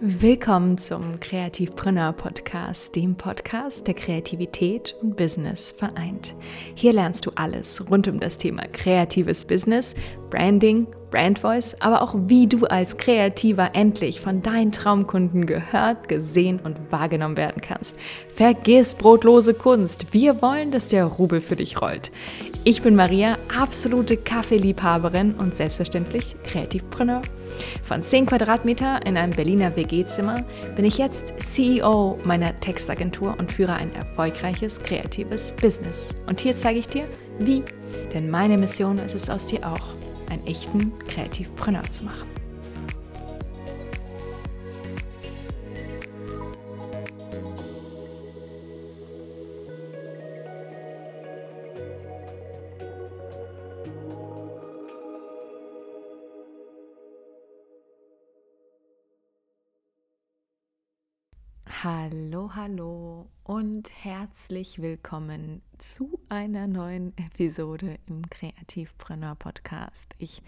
Willkommen zum Kreativpreneur Podcast, dem Podcast, der Kreativität und Business vereint. Hier lernst du alles rund um das Thema kreatives Business, Branding, Brand Voice, aber auch wie du als Kreativer endlich von deinen Traumkunden gehört, gesehen und wahrgenommen werden kannst. Vergiss brotlose Kunst. Wir wollen, dass der Rubel für dich rollt. Ich bin Maria, absolute Kaffeeliebhaberin und selbstverständlich Kreativpreneur von 10 Quadratmeter in einem Berliner WG-Zimmer bin ich jetzt CEO meiner Textagentur und führe ein erfolgreiches kreatives Business. Und hier zeige ich dir, wie. Denn meine Mission ist es aus dir auch, einen echten Kreativpreneur zu machen. Hallo, hallo und herzlich willkommen zu einer neuen Episode im Kreativpreneur Podcast. Ich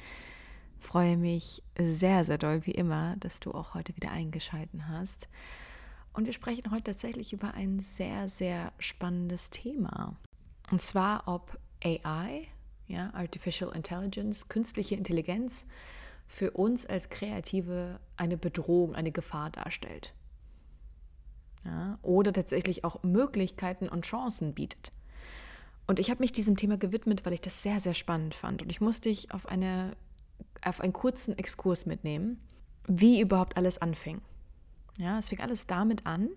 freue mich sehr, sehr doll wie immer, dass du auch heute wieder eingeschaltet hast. Und wir sprechen heute tatsächlich über ein sehr, sehr spannendes Thema. Und zwar, ob AI, ja, Artificial Intelligence, künstliche Intelligenz, für uns als Kreative eine Bedrohung, eine Gefahr darstellt ja, oder tatsächlich auch Möglichkeiten und Chancen bietet. Und ich habe mich diesem Thema gewidmet, weil ich das sehr, sehr spannend fand. Und ich musste dich auf, eine, auf einen kurzen Exkurs mitnehmen, wie überhaupt alles anfing. Ja, es fing alles damit an,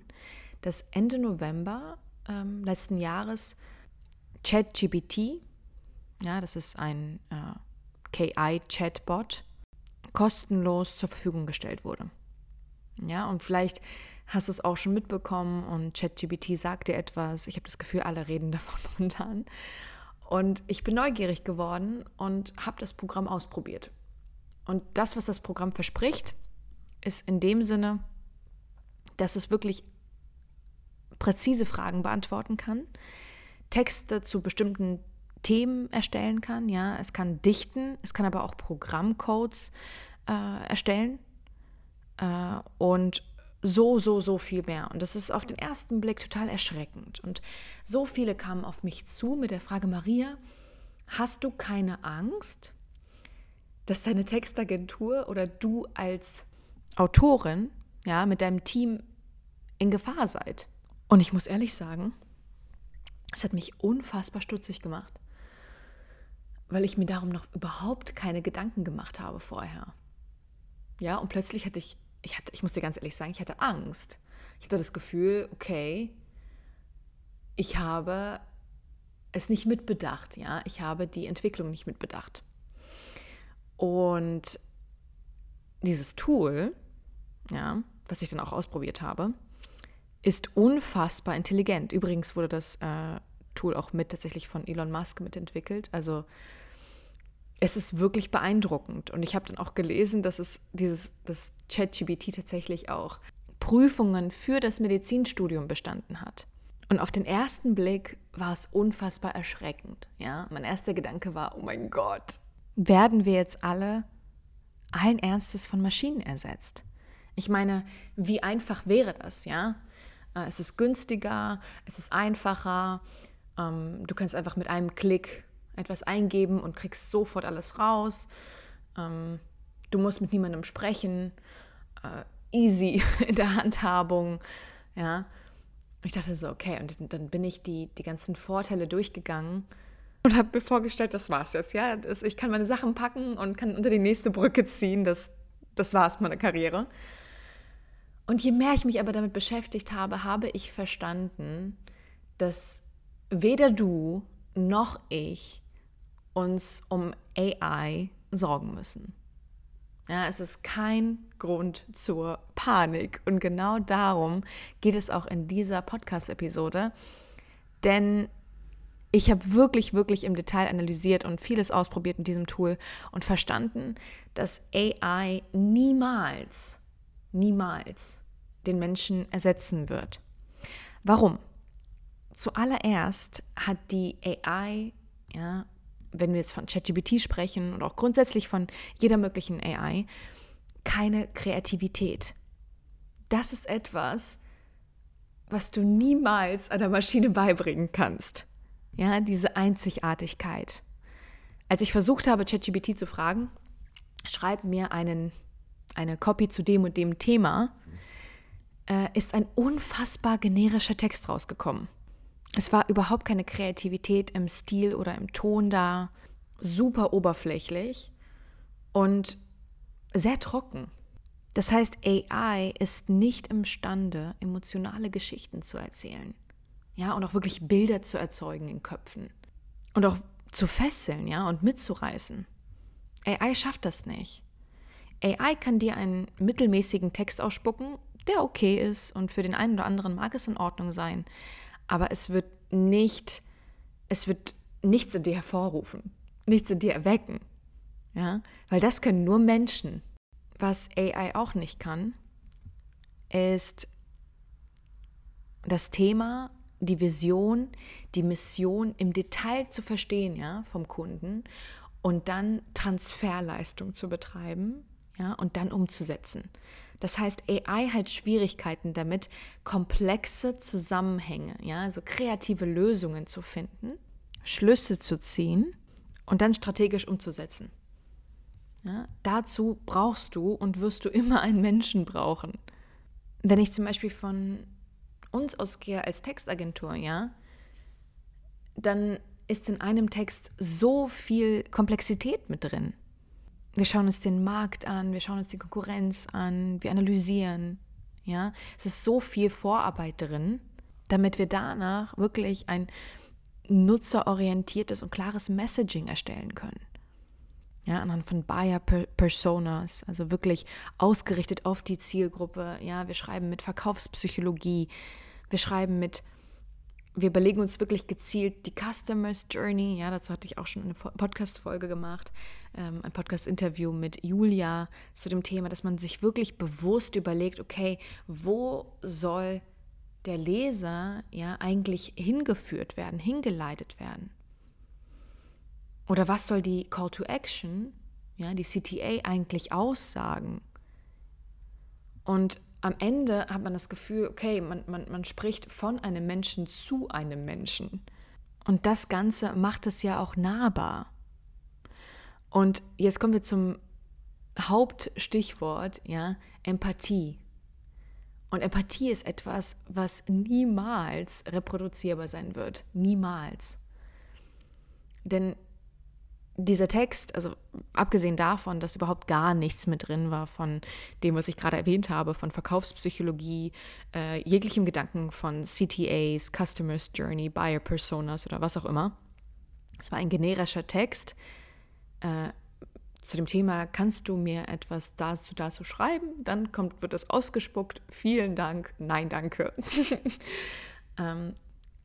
dass Ende November ähm, letzten Jahres ChatGPT, ja, das ist ein äh, KI-Chatbot, kostenlos zur Verfügung gestellt wurde. Ja, und vielleicht hast du es auch schon mitbekommen und ChatGPT sagt dir etwas. Ich habe das Gefühl, alle reden davon momentan. Und ich bin neugierig geworden und habe das Programm ausprobiert. Und das, was das Programm verspricht, ist in dem Sinne, dass es wirklich präzise Fragen beantworten kann, Texte zu bestimmten Themen erstellen kann. Ja, es kann dichten, es kann aber auch Programmcodes äh, erstellen äh, und so, so, so viel mehr. Und das ist auf den ersten Blick total erschreckend. Und so viele kamen auf mich zu mit der Frage, Maria, hast du keine Angst, dass deine Textagentur oder du als Autorin ja, mit deinem Team in Gefahr seid? Und ich muss ehrlich sagen, es hat mich unfassbar stutzig gemacht, weil ich mir darum noch überhaupt keine Gedanken gemacht habe vorher. Ja, und plötzlich hatte ich ich, hatte, ich muss dir ganz ehrlich sagen, ich hatte Angst. Ich hatte das Gefühl, okay, ich habe es nicht mitbedacht, ja, ich habe die Entwicklung nicht mitbedacht. Und dieses Tool, ja, was ich dann auch ausprobiert habe, ist unfassbar intelligent. Übrigens wurde das äh, Tool auch mit tatsächlich von Elon Musk mitentwickelt. Also es ist wirklich beeindruckend. Und ich habe dann auch gelesen, dass es dieses, das ChatGBT tatsächlich auch Prüfungen für das Medizinstudium bestanden hat. Und auf den ersten Blick war es unfassbar erschreckend. Ja, mein erster Gedanke war: Oh mein Gott, werden wir jetzt alle allen Ernstes von Maschinen ersetzt? Ich meine, wie einfach wäre das? Ja, äh, es ist günstiger, es ist einfacher. Ähm, du kannst einfach mit einem Klick etwas eingeben und kriegst sofort alles raus. Ähm, du musst mit niemandem sprechen. Äh, easy in der Handhabung. Ja. Ich dachte so, okay, und dann bin ich die, die ganzen Vorteile durchgegangen und habe mir vorgestellt, das war's jetzt, ja. Ich kann meine Sachen packen und kann unter die nächste Brücke ziehen. Das, das war's, meine Karriere. Und je mehr ich mich aber damit beschäftigt habe, habe ich verstanden, dass weder du noch ich uns um AI sorgen müssen. Ja, es ist kein Grund zur Panik. Und genau darum geht es auch in dieser Podcast-Episode. Denn ich habe wirklich, wirklich im Detail analysiert und vieles ausprobiert mit diesem Tool und verstanden, dass AI niemals, niemals den Menschen ersetzen wird. Warum? Zuallererst hat die AI ja, wenn wir jetzt von ChatGPT sprechen und auch grundsätzlich von jeder möglichen AI, keine Kreativität. das ist etwas, was du niemals einer Maschine beibringen kannst. Ja, diese Einzigartigkeit. Als ich versucht habe, ChatGPT zu fragen, schreib mir einen, eine Copy zu dem und dem Thema, äh, ist ein unfassbar generischer Text rausgekommen. Es war überhaupt keine Kreativität im Stil oder im Ton da, super oberflächlich und sehr trocken. Das heißt, AI ist nicht imstande, emotionale Geschichten zu erzählen. Ja, und auch wirklich Bilder zu erzeugen in Köpfen. Und auch zu fesseln, ja, und mitzureißen. AI schafft das nicht. AI kann dir einen mittelmäßigen Text ausspucken, der okay ist und für den einen oder anderen mag es in Ordnung sein, aber es wird nicht, es wird nichts in dir hervorrufen, nichts in dir erwecken, ja, weil das können nur Menschen. Was AI auch nicht kann, ist das Thema, die Vision, die Mission im Detail zu verstehen, ja, vom Kunden und dann Transferleistung zu betreiben, ja, und dann umzusetzen. Das heißt, AI hat Schwierigkeiten damit, komplexe Zusammenhänge, ja, also kreative Lösungen zu finden, Schlüsse zu ziehen und dann strategisch umzusetzen. Ja, dazu brauchst du und wirst du immer einen Menschen brauchen. Wenn ich zum Beispiel von uns ausgehe als Textagentur, ja, dann ist in einem Text so viel Komplexität mit drin. Wir schauen uns den Markt an, wir schauen uns die Konkurrenz an, wir analysieren. Ja, es ist so viel Vorarbeit drin, damit wir danach wirklich ein nutzerorientiertes und klares Messaging erstellen können. Ja, anhand von Buyer Personas, also wirklich ausgerichtet auf die Zielgruppe. Ja, wir schreiben mit Verkaufspsychologie, wir schreiben mit wir überlegen uns wirklich gezielt die Customer's Journey. Ja, dazu hatte ich auch schon eine Podcast-Folge gemacht, ähm, ein Podcast-Interview mit Julia zu dem Thema, dass man sich wirklich bewusst überlegt, okay, wo soll der Leser ja eigentlich hingeführt werden, hingeleitet werden? Oder was soll die Call to Action, ja, die CTA eigentlich aussagen? Und am Ende hat man das Gefühl, okay, man, man, man spricht von einem Menschen zu einem Menschen. Und das Ganze macht es ja auch nahbar. Und jetzt kommen wir zum Hauptstichwort, ja, Empathie. Und Empathie ist etwas, was niemals reproduzierbar sein wird. Niemals. Denn dieser Text, also abgesehen davon, dass überhaupt gar nichts mit drin war von dem, was ich gerade erwähnt habe, von Verkaufspsychologie, äh, jeglichem Gedanken von CTAs, Customers Journey, Buyer Personas oder was auch immer. Es war ein generischer Text. Äh, zu dem Thema, kannst du mir etwas dazu, dazu schreiben? Dann kommt, wird das ausgespuckt. Vielen Dank. Nein, danke. ähm,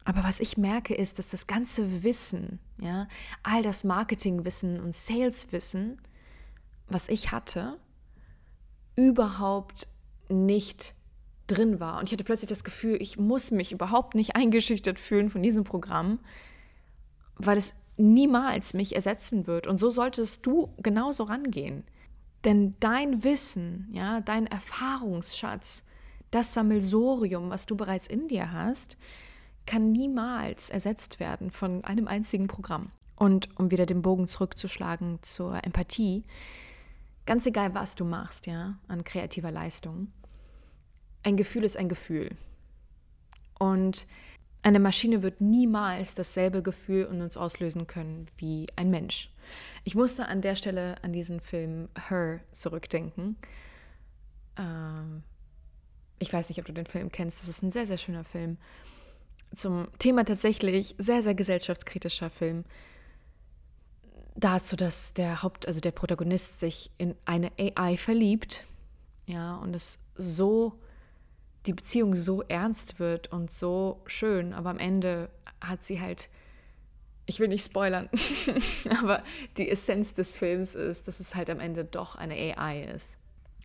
aber was ich merke, ist, dass das ganze Wissen, ja, all das Marketingwissen und Saleswissen, was ich hatte, überhaupt nicht drin war. Und ich hatte plötzlich das Gefühl, ich muss mich überhaupt nicht eingeschüchtert fühlen von diesem Programm, weil es niemals mich ersetzen wird. Und so solltest du genauso rangehen. Denn dein Wissen, ja, dein Erfahrungsschatz, das Sammelsorium, was du bereits in dir hast, kann niemals ersetzt werden von einem einzigen Programm. Und um wieder den Bogen zurückzuschlagen zur Empathie, ganz egal, was du machst, ja, an kreativer Leistung, ein Gefühl ist ein Gefühl. Und eine Maschine wird niemals dasselbe Gefühl in uns auslösen können wie ein Mensch. Ich musste an der Stelle an diesen Film Her zurückdenken. Ähm, ich weiß nicht, ob du den Film kennst. Das ist ein sehr, sehr schöner Film zum Thema tatsächlich sehr, sehr gesellschaftskritischer Film. Dazu, dass der Haupt, also der Protagonist sich in eine AI verliebt, ja, und es so, die Beziehung so ernst wird und so schön, aber am Ende hat sie halt, ich will nicht spoilern, aber die Essenz des Films ist, dass es halt am Ende doch eine AI ist.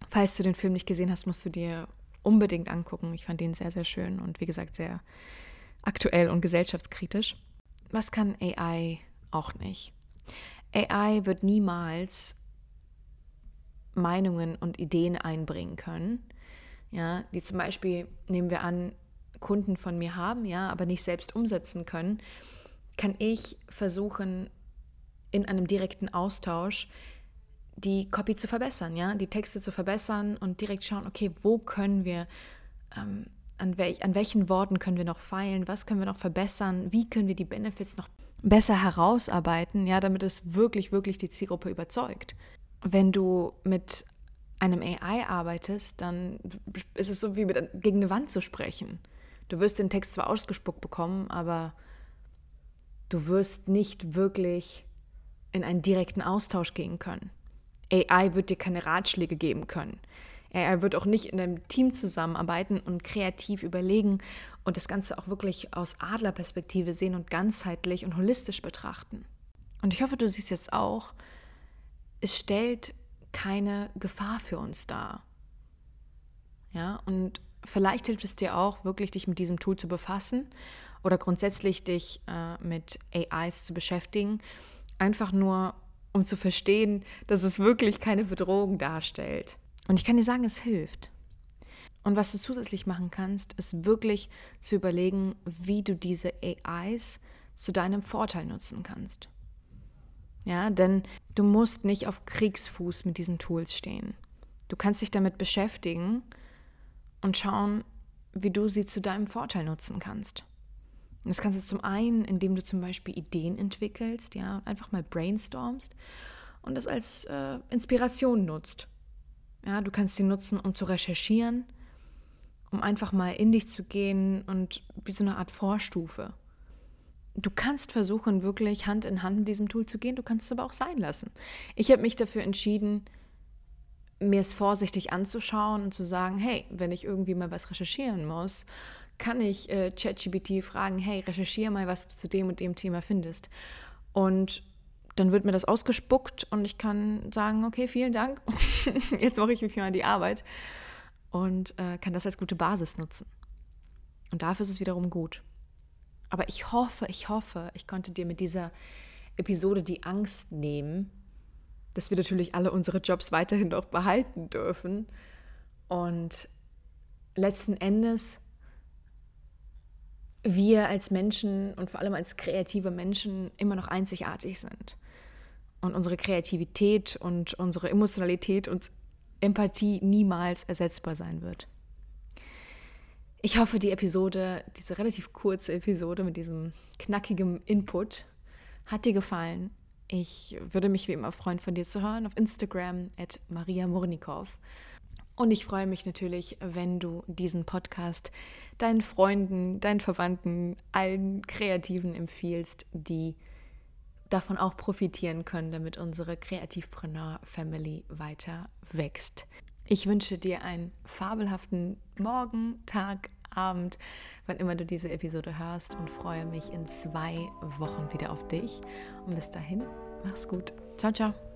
Falls du den Film nicht gesehen hast, musst du dir unbedingt angucken. Ich fand den sehr, sehr schön und wie gesagt sehr aktuell und gesellschaftskritisch. Was kann AI auch nicht? AI wird niemals Meinungen und Ideen einbringen können. ja, die zum Beispiel, nehmen wir an, Kunden von mir haben, ja, aber nicht selbst umsetzen können, kann ich versuchen, in einem direkten Austausch die Copy zu verbessern, ja, die Texte zu verbessern und direkt schauen, okay, wo können wir, ähm, an, welch, an welchen Worten können wir noch feilen, was können wir noch verbessern, wie können wir die Benefits noch besser herausarbeiten, ja, damit es wirklich, wirklich die Zielgruppe überzeugt. Wenn du mit einem AI arbeitest, dann ist es so wie mit, gegen eine Wand zu sprechen. Du wirst den Text zwar ausgespuckt bekommen, aber du wirst nicht wirklich in einen direkten Austausch gehen können. AI wird dir keine Ratschläge geben können. AI wird auch nicht in einem Team zusammenarbeiten und kreativ überlegen und das Ganze auch wirklich aus Adlerperspektive sehen und ganzheitlich und holistisch betrachten. Und ich hoffe, du siehst jetzt auch, es stellt keine Gefahr für uns dar. Ja, und vielleicht hilft es dir auch, wirklich dich mit diesem Tool zu befassen oder grundsätzlich dich äh, mit AIs zu beschäftigen, einfach nur um zu verstehen, dass es wirklich keine Bedrohung darstellt. Und ich kann dir sagen, es hilft. Und was du zusätzlich machen kannst, ist wirklich zu überlegen, wie du diese AIs zu deinem Vorteil nutzen kannst. Ja, denn du musst nicht auf Kriegsfuß mit diesen Tools stehen. Du kannst dich damit beschäftigen und schauen, wie du sie zu deinem Vorteil nutzen kannst. Das kannst du zum einen, indem du zum Beispiel Ideen entwickelst, ja, einfach mal brainstormst und das als äh, Inspiration nutzt. Ja, du kannst sie nutzen, um zu recherchieren, um einfach mal in dich zu gehen und wie so eine Art Vorstufe. Du kannst versuchen, wirklich Hand in Hand mit diesem Tool zu gehen, du kannst es aber auch sein lassen. Ich habe mich dafür entschieden, mir es vorsichtig anzuschauen und zu sagen, hey, wenn ich irgendwie mal was recherchieren muss, kann ich äh, ChatGPT fragen, hey, recherchiere mal, was du zu dem und dem Thema findest. Und dann wird mir das ausgespuckt und ich kann sagen, okay, vielen Dank, jetzt mache ich mich mal an die Arbeit und äh, kann das als gute Basis nutzen. Und dafür ist es wiederum gut. Aber ich hoffe, ich hoffe, ich konnte dir mit dieser Episode die Angst nehmen, dass wir natürlich alle unsere Jobs weiterhin noch behalten dürfen. Und letzten Endes wir als Menschen und vor allem als kreative Menschen immer noch einzigartig sind. Und unsere Kreativität und unsere Emotionalität und Empathie niemals ersetzbar sein wird. Ich hoffe, die Episode, diese relativ kurze Episode mit diesem knackigen Input, hat dir gefallen. Ich würde mich wie immer freuen, von dir zu hören auf Instagram at Maria Murnikow. Und ich freue mich natürlich, wenn du diesen Podcast deinen Freunden, deinen Verwandten, allen Kreativen empfiehlst, die davon auch profitieren können, damit unsere Kreativpreneur Family weiter wächst. Ich wünsche dir einen fabelhaften Morgen, Tag, Abend, wann immer du diese Episode hörst und freue mich in zwei Wochen wieder auf dich. Und bis dahin, mach's gut. Ciao, ciao.